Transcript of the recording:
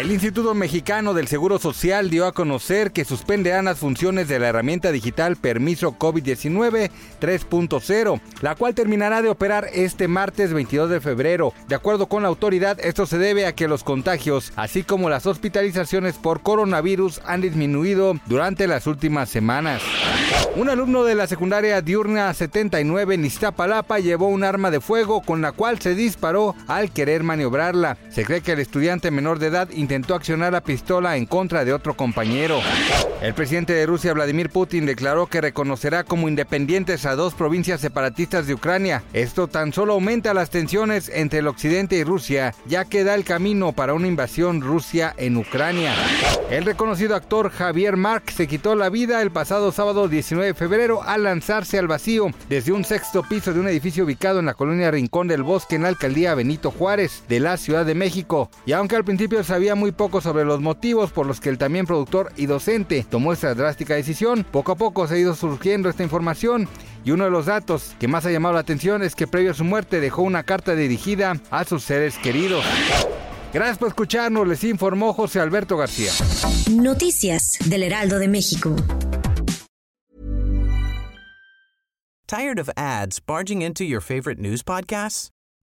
El Instituto Mexicano del Seguro Social dio a conocer que suspenderán las funciones de la herramienta digital Permiso COVID-19 3.0, la cual terminará de operar este martes 22 de febrero. De acuerdo con la autoridad, esto se debe a que los contagios, así como las hospitalizaciones por coronavirus, han disminuido durante las últimas semanas. Un alumno de la secundaria diurna 79 en Iztapalapa llevó un arma de fuego con la cual se disparó al querer maniobrarla. Se cree que el estudiante menor de edad intentó accionar la pistola en contra de otro compañero. El presidente de Rusia, Vladimir Putin, declaró que reconocerá como independientes a dos provincias separatistas de Ucrania. Esto tan solo aumenta las tensiones entre el occidente y Rusia, ya que da el camino para una invasión Rusia en Ucrania. El reconocido actor Javier Mark se quitó la vida el pasado sábado 19 de febrero al lanzarse al vacío desde un sexto piso de un edificio ubicado en la colonia Rincón del Bosque en la alcaldía Benito Juárez de la Ciudad de México. Y aunque al principio sabía muy poco sobre los motivos por los que el también productor y docente tomó esta drástica decisión, poco a poco se ha ido surgiendo esta información y uno de los datos que más ha llamado la atención es que previo a su muerte dejó una carta dirigida a sus seres queridos. Gracias por escucharnos, les informó José Alberto García. Noticias del Heraldo de México. Tired of ads barging into your favorite news podcasts?